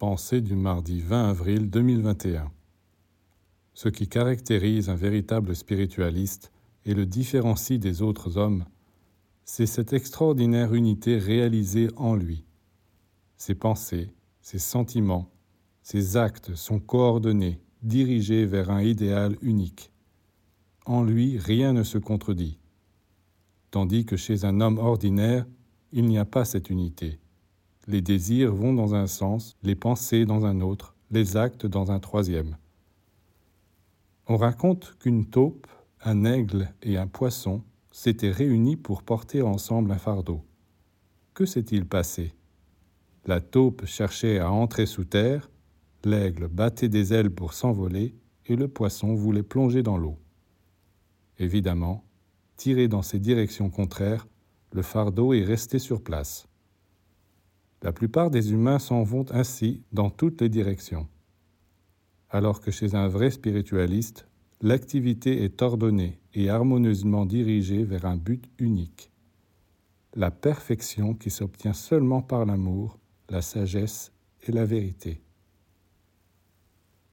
Pensée du mardi 20 avril 2021. Ce qui caractérise un véritable spiritualiste et le différencie des autres hommes, c'est cette extraordinaire unité réalisée en lui. Ses pensées, ses sentiments, ses actes sont coordonnés, dirigés vers un idéal unique. En lui, rien ne se contredit. Tandis que chez un homme ordinaire, il n'y a pas cette unité. Les désirs vont dans un sens, les pensées dans un autre, les actes dans un troisième. On raconte qu'une taupe, un aigle et un poisson s'étaient réunis pour porter ensemble un fardeau. Que s'est-il passé? La taupe cherchait à entrer sous terre, l'aigle battait des ailes pour s'envoler, et le poisson voulait plonger dans l'eau. Évidemment, tiré dans ces directions contraires, le fardeau est resté sur place. La plupart des humains s'en vont ainsi dans toutes les directions. Alors que chez un vrai spiritualiste, l'activité est ordonnée et harmonieusement dirigée vers un but unique. La perfection qui s'obtient seulement par l'amour, la sagesse et la vérité.